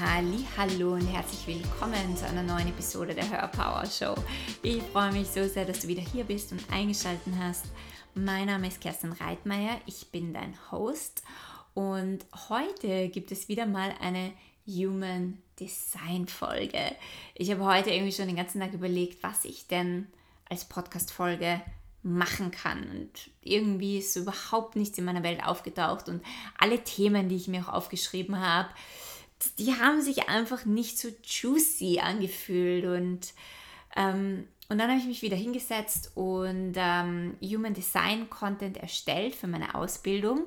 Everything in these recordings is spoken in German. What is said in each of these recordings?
Hallo und herzlich willkommen zu einer neuen Episode der Hörpower Show. Ich freue mich so sehr, dass du wieder hier bist und eingeschaltet hast. Mein Name ist Kerstin Reitmeier, ich bin dein Host und heute gibt es wieder mal eine Human Design Folge. Ich habe heute irgendwie schon den ganzen Tag überlegt, was ich denn als Podcast Folge machen kann. Und irgendwie ist überhaupt nichts in meiner Welt aufgetaucht und alle Themen, die ich mir auch aufgeschrieben habe, die haben sich einfach nicht so juicy angefühlt und ähm, und dann habe ich mich wieder hingesetzt und ähm, Human Design Content erstellt für meine Ausbildung,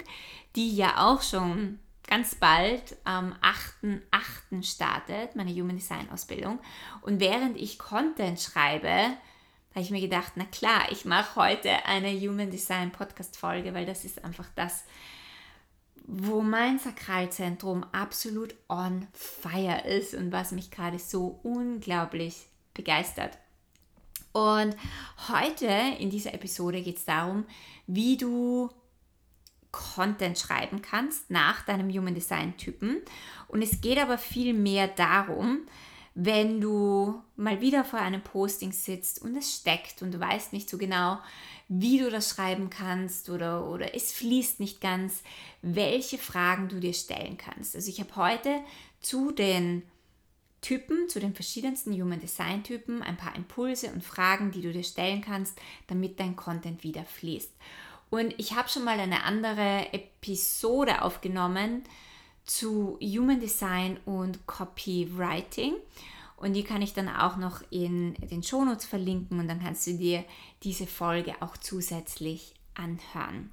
die ja auch schon ganz bald am 8.8. startet, meine Human Design Ausbildung. Und während ich Content schreibe, habe ich mir gedacht, na klar, ich mache heute eine Human Design Podcast Folge, weil das ist einfach das, wo mein Sakralzentrum absolut on fire ist und was mich gerade so unglaublich begeistert. Und heute in dieser Episode geht es darum, wie du Content schreiben kannst nach deinem Human Design Typen. Und es geht aber viel mehr darum, wenn du mal wieder vor einem Posting sitzt und es steckt und du weißt nicht so genau, wie du das schreiben kannst oder, oder es fließt nicht ganz, welche Fragen du dir stellen kannst. Also ich habe heute zu den Typen, zu den verschiedensten Human Design Typen ein paar Impulse und Fragen, die du dir stellen kannst, damit dein Content wieder fließt. Und ich habe schon mal eine andere Episode aufgenommen zu Human Design und Copywriting. Und die kann ich dann auch noch in den Shownotes verlinken und dann kannst du dir diese Folge auch zusätzlich anhören.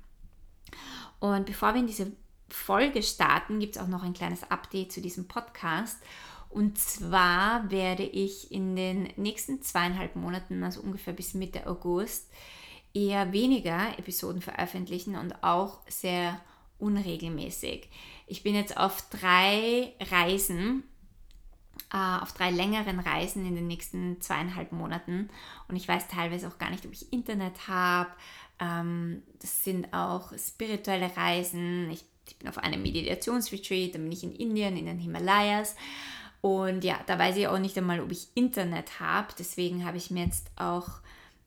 Und bevor wir in diese Folge starten, gibt es auch noch ein kleines Update zu diesem Podcast. Und zwar werde ich in den nächsten zweieinhalb Monaten, also ungefähr bis Mitte August, eher weniger Episoden veröffentlichen und auch sehr unregelmäßig. Ich bin jetzt auf drei Reisen äh, auf drei längeren Reisen in den nächsten zweieinhalb Monaten. Und ich weiß teilweise auch gar nicht, ob ich Internet habe. Ähm, das sind auch spirituelle Reisen. Ich, ich bin auf einem Meditationsretreat, dann bin ich in Indien, in den Himalayas. Und ja, da weiß ich auch nicht einmal, ob ich Internet habe. Deswegen habe ich mir jetzt auch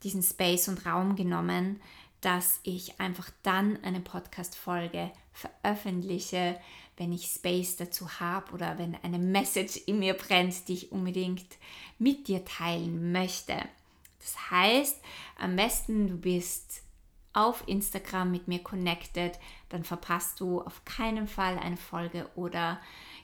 diesen Space und Raum genommen, dass ich einfach dann eine Podcast-Folge veröffentliche, wenn ich Space dazu habe oder wenn eine Message in mir brennt, die ich unbedingt mit dir teilen möchte. Das heißt, am besten du bist auf Instagram mit mir connected, dann verpasst du auf keinen Fall eine Folge oder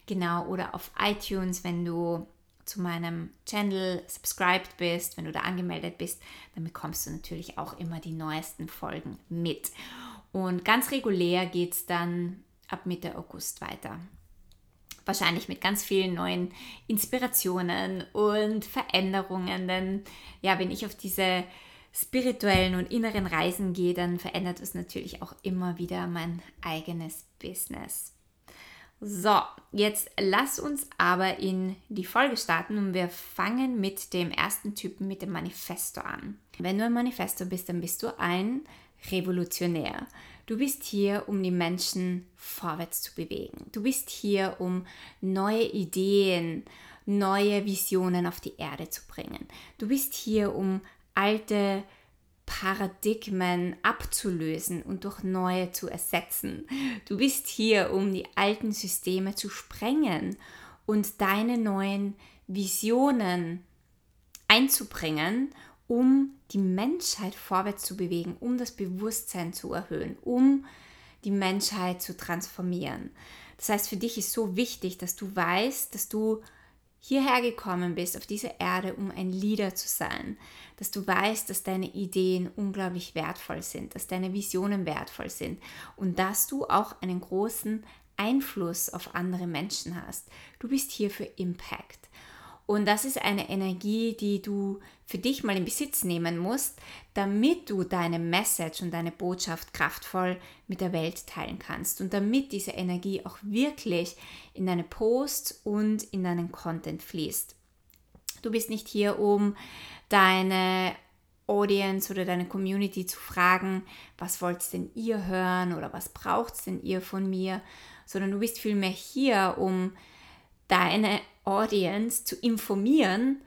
genau oder auf iTunes, wenn du zu meinem Channel subscribed bist, wenn du da angemeldet bist, dann bekommst du natürlich auch immer die neuesten Folgen mit. Und ganz regulär geht es dann ab Mitte August weiter. Wahrscheinlich mit ganz vielen neuen Inspirationen und Veränderungen. Denn ja, wenn ich auf diese spirituellen und inneren Reisen gehe, dann verändert es natürlich auch immer wieder mein eigenes Business. So, jetzt lass uns aber in die Folge starten und wir fangen mit dem ersten Typen, mit dem Manifesto an. Wenn du ein Manifesto bist, dann bist du ein Revolutionär. Du bist hier, um die Menschen vorwärts zu bewegen. Du bist hier, um neue Ideen, neue Visionen auf die Erde zu bringen. Du bist hier, um alte Paradigmen abzulösen und durch neue zu ersetzen. Du bist hier, um die alten Systeme zu sprengen und deine neuen Visionen einzubringen um die Menschheit vorwärts zu bewegen, um das Bewusstsein zu erhöhen, um die Menschheit zu transformieren. Das heißt, für dich ist so wichtig, dass du weißt, dass du hierher gekommen bist auf diese Erde, um ein Leader zu sein, dass du weißt, dass deine Ideen unglaublich wertvoll sind, dass deine Visionen wertvoll sind und dass du auch einen großen Einfluss auf andere Menschen hast. Du bist hier für Impact. Und das ist eine Energie, die du für dich mal in Besitz nehmen musst, damit du deine Message und deine Botschaft kraftvoll mit der Welt teilen kannst und damit diese Energie auch wirklich in deine Posts und in deinen Content fließt. Du bist nicht hier, um deine Audience oder deine Community zu fragen, was wollt denn ihr hören oder was braucht denn ihr von mir, sondern du bist vielmehr hier, um deine Audience zu informieren,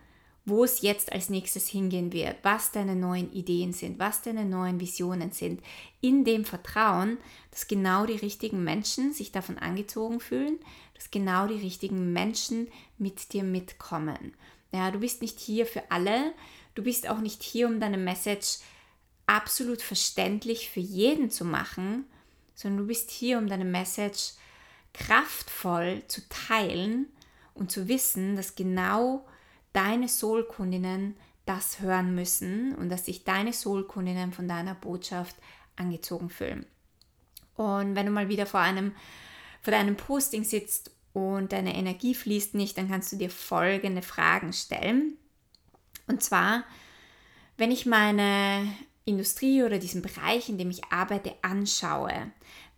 wo es jetzt als nächstes hingehen wird, was deine neuen Ideen sind, was deine neuen Visionen sind, in dem Vertrauen, dass genau die richtigen Menschen sich davon angezogen fühlen, dass genau die richtigen Menschen mit dir mitkommen. Ja, du bist nicht hier für alle, du bist auch nicht hier, um deine Message absolut verständlich für jeden zu machen, sondern du bist hier, um deine Message kraftvoll zu teilen und zu wissen, dass genau deine Soulkundinnen das hören müssen und dass sich deine Soulkundinnen von deiner Botschaft angezogen fühlen. Und wenn du mal wieder vor einem, vor deinem Posting sitzt und deine Energie fließt nicht, dann kannst du dir folgende Fragen stellen. Und zwar, wenn ich meine Industrie oder diesen Bereich, in dem ich arbeite, anschaue,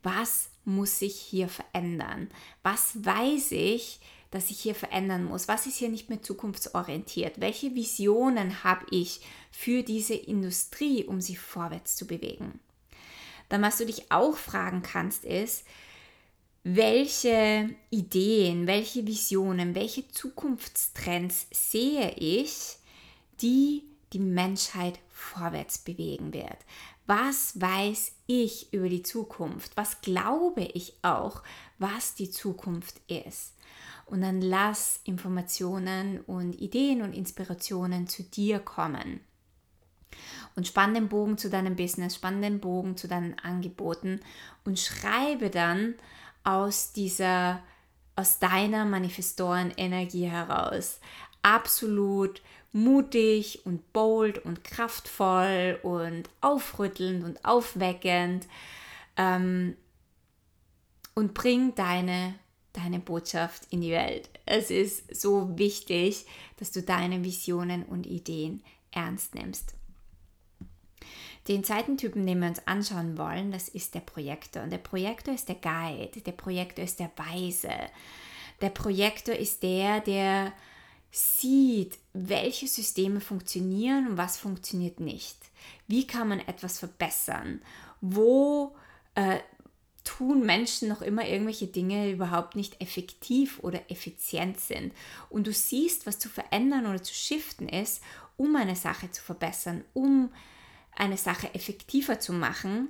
was muss sich hier verändern? Was weiß ich, dass ich hier verändern muss? Was ist hier nicht mehr zukunftsorientiert? Welche Visionen habe ich für diese Industrie, um sie vorwärts zu bewegen? Dann, was du dich auch fragen kannst, ist, welche Ideen, welche Visionen, welche Zukunftstrends sehe ich, die die Menschheit vorwärts bewegen wird? Was weiß ich über die Zukunft? Was glaube ich auch, was die Zukunft ist? Und dann lass Informationen und Ideen und Inspirationen zu dir kommen. Und spann den Bogen zu deinem Business, spann den Bogen zu deinen Angeboten und schreibe dann aus dieser, aus deiner Manifestoren-Energie heraus absolut mutig und bold und kraftvoll und aufrüttelnd und aufweckend ähm, und bring deine, deine Botschaft in die Welt. Es ist so wichtig, dass du deine Visionen und Ideen ernst nimmst. Den zweiten Typen, den wir uns anschauen wollen, das ist der Projektor. Und der Projektor ist der Guide, der Projektor ist der Weise. Der Projektor ist der, der sieht, welche Systeme funktionieren und was funktioniert nicht. Wie kann man etwas verbessern? Wo äh, tun Menschen noch immer irgendwelche Dinge überhaupt nicht effektiv oder effizient sind? Und du siehst, was zu verändern oder zu shiften ist, um eine Sache zu verbessern, um eine Sache effektiver zu machen,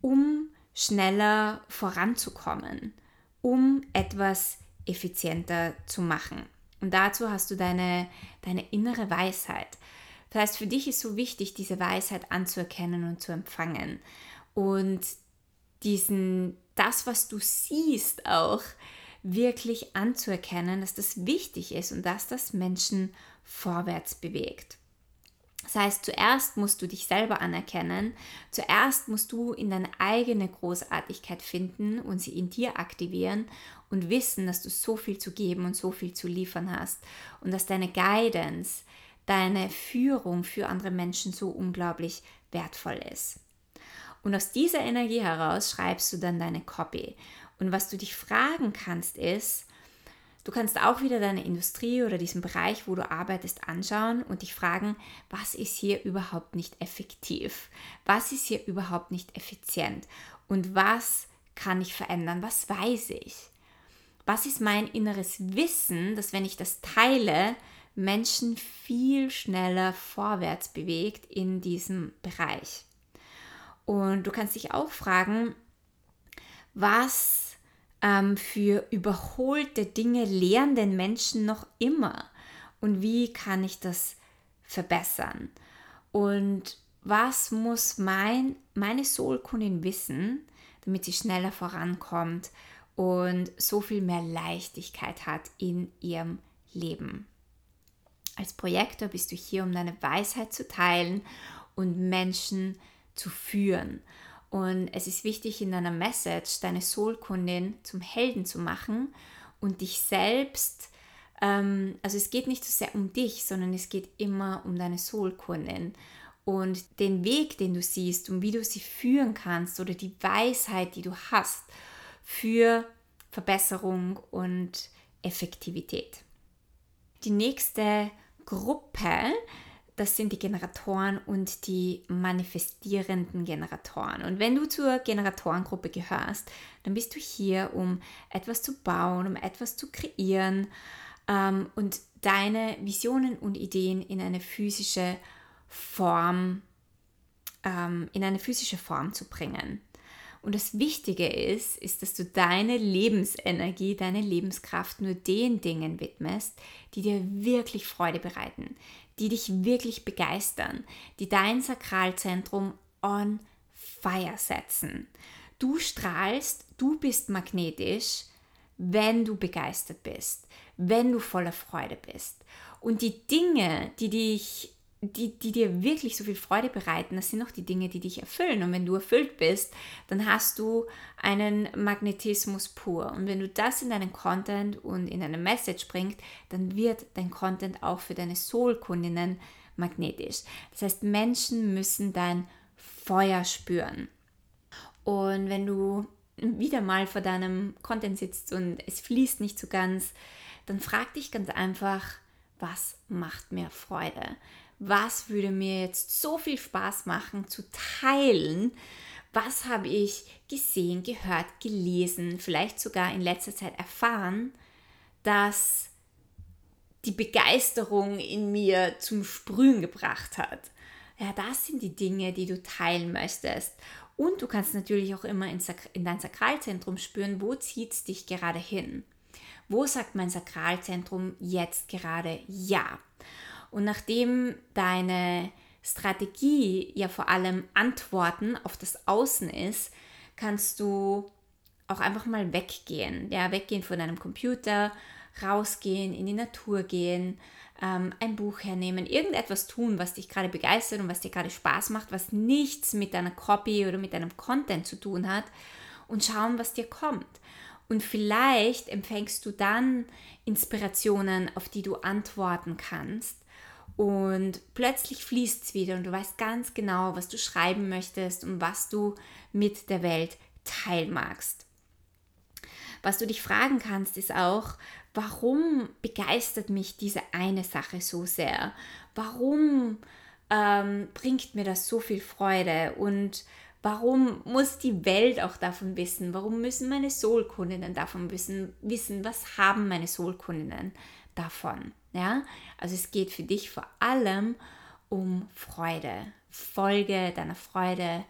um schneller voranzukommen, um etwas effizienter zu machen. Und dazu hast du deine, deine innere Weisheit. Das heißt, für dich ist so wichtig, diese Weisheit anzuerkennen und zu empfangen. Und diesen, das, was du siehst, auch wirklich anzuerkennen, dass das wichtig ist und dass das Menschen vorwärts bewegt. Das heißt, zuerst musst du dich selber anerkennen, zuerst musst du in deine eigene Großartigkeit finden und sie in dir aktivieren und wissen, dass du so viel zu geben und so viel zu liefern hast und dass deine Guidance, deine Führung für andere Menschen so unglaublich wertvoll ist. Und aus dieser Energie heraus schreibst du dann deine Copy. Und was du dich fragen kannst ist, du kannst auch wieder deine Industrie oder diesen Bereich, wo du arbeitest, anschauen und dich fragen, was ist hier überhaupt nicht effektiv? Was ist hier überhaupt nicht effizient? Und was kann ich verändern? Was weiß ich? was ist mein inneres Wissen, dass wenn ich das teile, Menschen viel schneller vorwärts bewegt in diesem Bereich. Und du kannst dich auch fragen, was ähm, für überholte Dinge lernen denn Menschen noch immer und wie kann ich das verbessern? Und was muss mein, meine Soulkundin wissen, damit sie schneller vorankommt und so viel mehr Leichtigkeit hat in ihrem Leben. Als Projektor bist du hier, um deine Weisheit zu teilen und Menschen zu führen. Und es ist wichtig, in deiner Message deine Soulkundin zum Helden zu machen und dich selbst, ähm, also es geht nicht so sehr um dich, sondern es geht immer um deine Soulkundin und den Weg, den du siehst und wie du sie führen kannst oder die Weisheit, die du hast für Verbesserung und Effektivität. Die nächste Gruppe das sind die Generatoren und die manifestierenden Generatoren. Und wenn du zur Generatorengruppe gehörst, dann bist du hier, um etwas zu bauen, um etwas zu kreieren ähm, und deine Visionen und Ideen in eine physische Form, ähm, in eine physische Form zu bringen. Und das Wichtige ist, ist, dass du deine Lebensenergie, deine Lebenskraft nur den Dingen widmest, die dir wirklich Freude bereiten, die dich wirklich begeistern, die dein Sakralzentrum on fire setzen. Du strahlst, du bist magnetisch, wenn du begeistert bist, wenn du voller Freude bist. Und die Dinge, die dich die, die dir wirklich so viel Freude bereiten, das sind auch die Dinge, die dich erfüllen. Und wenn du erfüllt bist, dann hast du einen Magnetismus pur. Und wenn du das in deinen Content und in deine Message bringst, dann wird dein Content auch für deine Soul-Kundinnen magnetisch. Das heißt, Menschen müssen dein Feuer spüren. Und wenn du wieder mal vor deinem Content sitzt und es fließt nicht so ganz, dann frag dich ganz einfach, was macht mir Freude? Was würde mir jetzt so viel Spaß machen zu teilen, was habe ich gesehen, gehört, gelesen, vielleicht sogar in letzter Zeit erfahren, dass die Begeisterung in mir zum Sprühen gebracht hat. Ja, das sind die Dinge, die du teilen möchtest. Und du kannst natürlich auch immer in, in dein Sakralzentrum spüren, wo zieht es dich gerade hin? Wo sagt mein Sakralzentrum jetzt gerade Ja? Und nachdem deine Strategie ja vor allem Antworten auf das Außen ist, kannst du auch einfach mal weggehen. Ja, weggehen von deinem Computer, rausgehen, in die Natur gehen, ähm, ein Buch hernehmen, irgendetwas tun, was dich gerade begeistert und was dir gerade Spaß macht, was nichts mit deiner Copy oder mit deinem Content zu tun hat und schauen, was dir kommt. Und vielleicht empfängst du dann Inspirationen, auf die du antworten kannst und plötzlich fließt es wieder und du weißt ganz genau, was du schreiben möchtest und was du mit der Welt teilen magst. Was du dich fragen kannst, ist auch, warum begeistert mich diese eine Sache so sehr? Warum ähm, bringt mir das so viel Freude? Und warum muss die Welt auch davon wissen? Warum müssen meine Soulkundinnen davon wissen? wissen? Was haben meine Soulkundinnen davon? Ja? Also es geht für dich vor allem um Freude. Folge deiner Freude,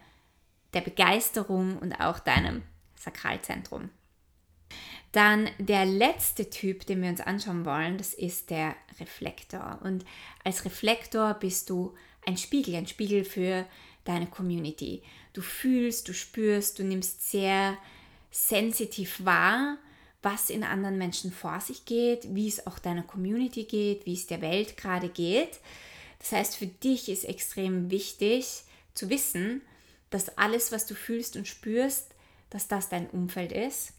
der Begeisterung und auch deinem Sakralzentrum. Dann der letzte Typ, den wir uns anschauen wollen, das ist der Reflektor. Und als Reflektor bist du ein Spiegel, ein Spiegel für deine Community. Du fühlst, du spürst, du nimmst sehr sensitiv wahr, was in anderen Menschen vor sich geht, wie es auch deiner Community geht, wie es der Welt gerade geht. Das heißt, für dich ist extrem wichtig zu wissen, dass alles, was du fühlst und spürst, dass das dein Umfeld ist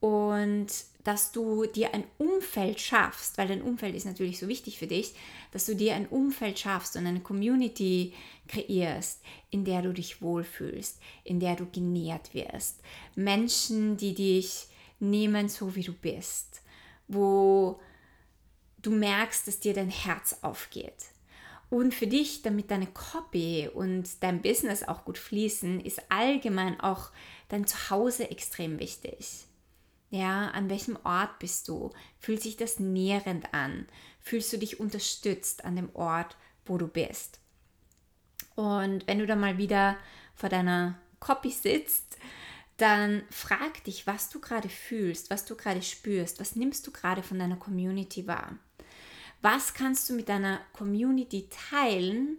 und dass du dir ein Umfeld schaffst, weil dein Umfeld ist natürlich so wichtig für dich, dass du dir ein Umfeld schaffst und eine Community kreierst, in der du dich wohlfühlst, in der du genährt wirst. Menschen, die dich nehmen, so wie du bist, wo du merkst, dass dir dein Herz aufgeht. Und für dich, damit deine Copy und dein Business auch gut fließen, ist allgemein auch dein Zuhause extrem wichtig. Ja, an welchem Ort bist du? Fühlt sich das nährend an? Fühlst du dich unterstützt an dem Ort, wo du bist? Und wenn du dann mal wieder vor deiner Copy sitzt, dann frag dich, was du gerade fühlst, was du gerade spürst, was nimmst du gerade von deiner Community wahr? Was kannst du mit deiner Community teilen,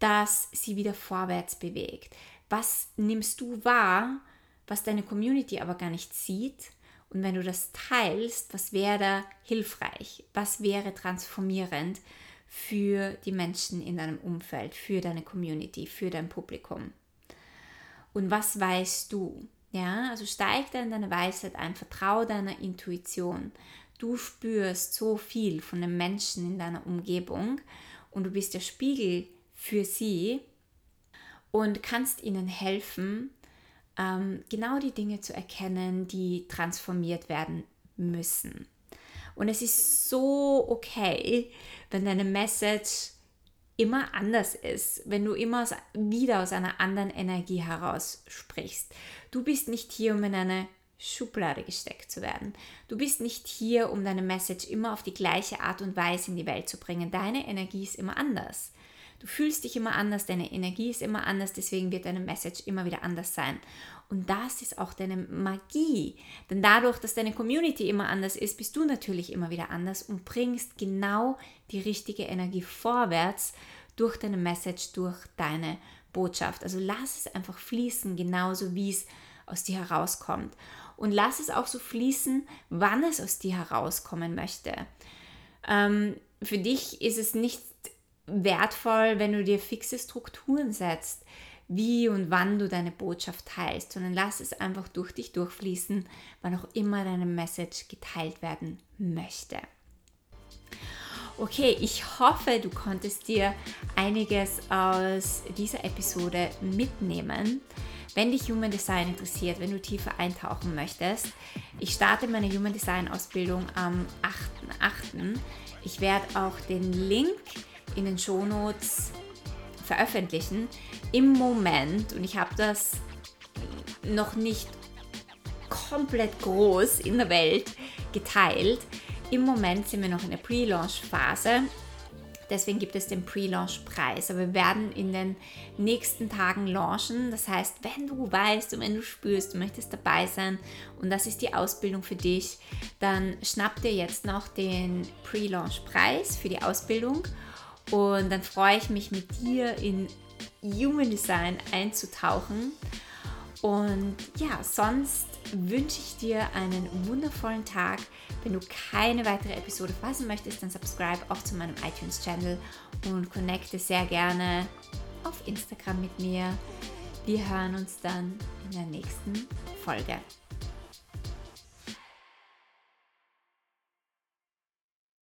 dass sie wieder vorwärts bewegt? Was nimmst du wahr, was deine Community aber gar nicht sieht? Und wenn du das teilst, was wäre da hilfreich? Was wäre transformierend für die Menschen in deinem Umfeld, für deine Community, für dein Publikum? Und was weißt du? Ja, also steig da in deine Weisheit ein, vertraue deiner Intuition. Du spürst so viel von den Menschen in deiner Umgebung und du bist der Spiegel für sie und kannst ihnen helfen, ähm, genau die Dinge zu erkennen, die transformiert werden müssen. Und es ist so okay, wenn deine Message immer anders ist, wenn du immer aus, wieder aus einer anderen Energie heraus sprichst. Du bist nicht hier, um in eine Schublade gesteckt zu werden. Du bist nicht hier, um deine Message immer auf die gleiche Art und Weise in die Welt zu bringen. Deine Energie ist immer anders. Du fühlst dich immer anders, deine Energie ist immer anders, deswegen wird deine Message immer wieder anders sein. Und das ist auch deine Magie. Denn dadurch, dass deine Community immer anders ist, bist du natürlich immer wieder anders und bringst genau die richtige Energie vorwärts durch deine Message, durch deine Botschaft. Also lass es einfach fließen, genauso wie es aus dir herauskommt. Und lass es auch so fließen, wann es aus dir herauskommen möchte. Ähm, für dich ist es nicht wertvoll, wenn du dir fixe Strukturen setzt, wie und wann du deine Botschaft teilst, sondern lass es einfach durch dich durchfließen, wann auch immer deine Message geteilt werden möchte. Okay, ich hoffe, du konntest dir einiges aus dieser Episode mitnehmen. Wenn dich Human Design interessiert, wenn du tiefer eintauchen möchtest, ich starte meine Human Design Ausbildung am 8.8. Ich werde auch den Link in den Shownotes veröffentlichen. Im Moment, und ich habe das noch nicht komplett groß in der Welt geteilt, im Moment sind wir noch in der Pre-Launch-Phase. Deswegen gibt es den Pre-Launch-Preis. Aber wir werden in den nächsten Tagen launchen. Das heißt, wenn du weißt und wenn du spürst, du möchtest dabei sein und das ist die Ausbildung für dich, dann schnapp dir jetzt noch den Pre-Launch-Preis für die Ausbildung und dann freue ich mich mit dir in Human Design einzutauchen. Und ja, sonst wünsche ich dir einen wundervollen Tag. Wenn du keine weitere Episode verpassen möchtest, dann subscribe auch zu meinem iTunes-Channel und connecte sehr gerne auf Instagram mit mir. Wir hören uns dann in der nächsten Folge.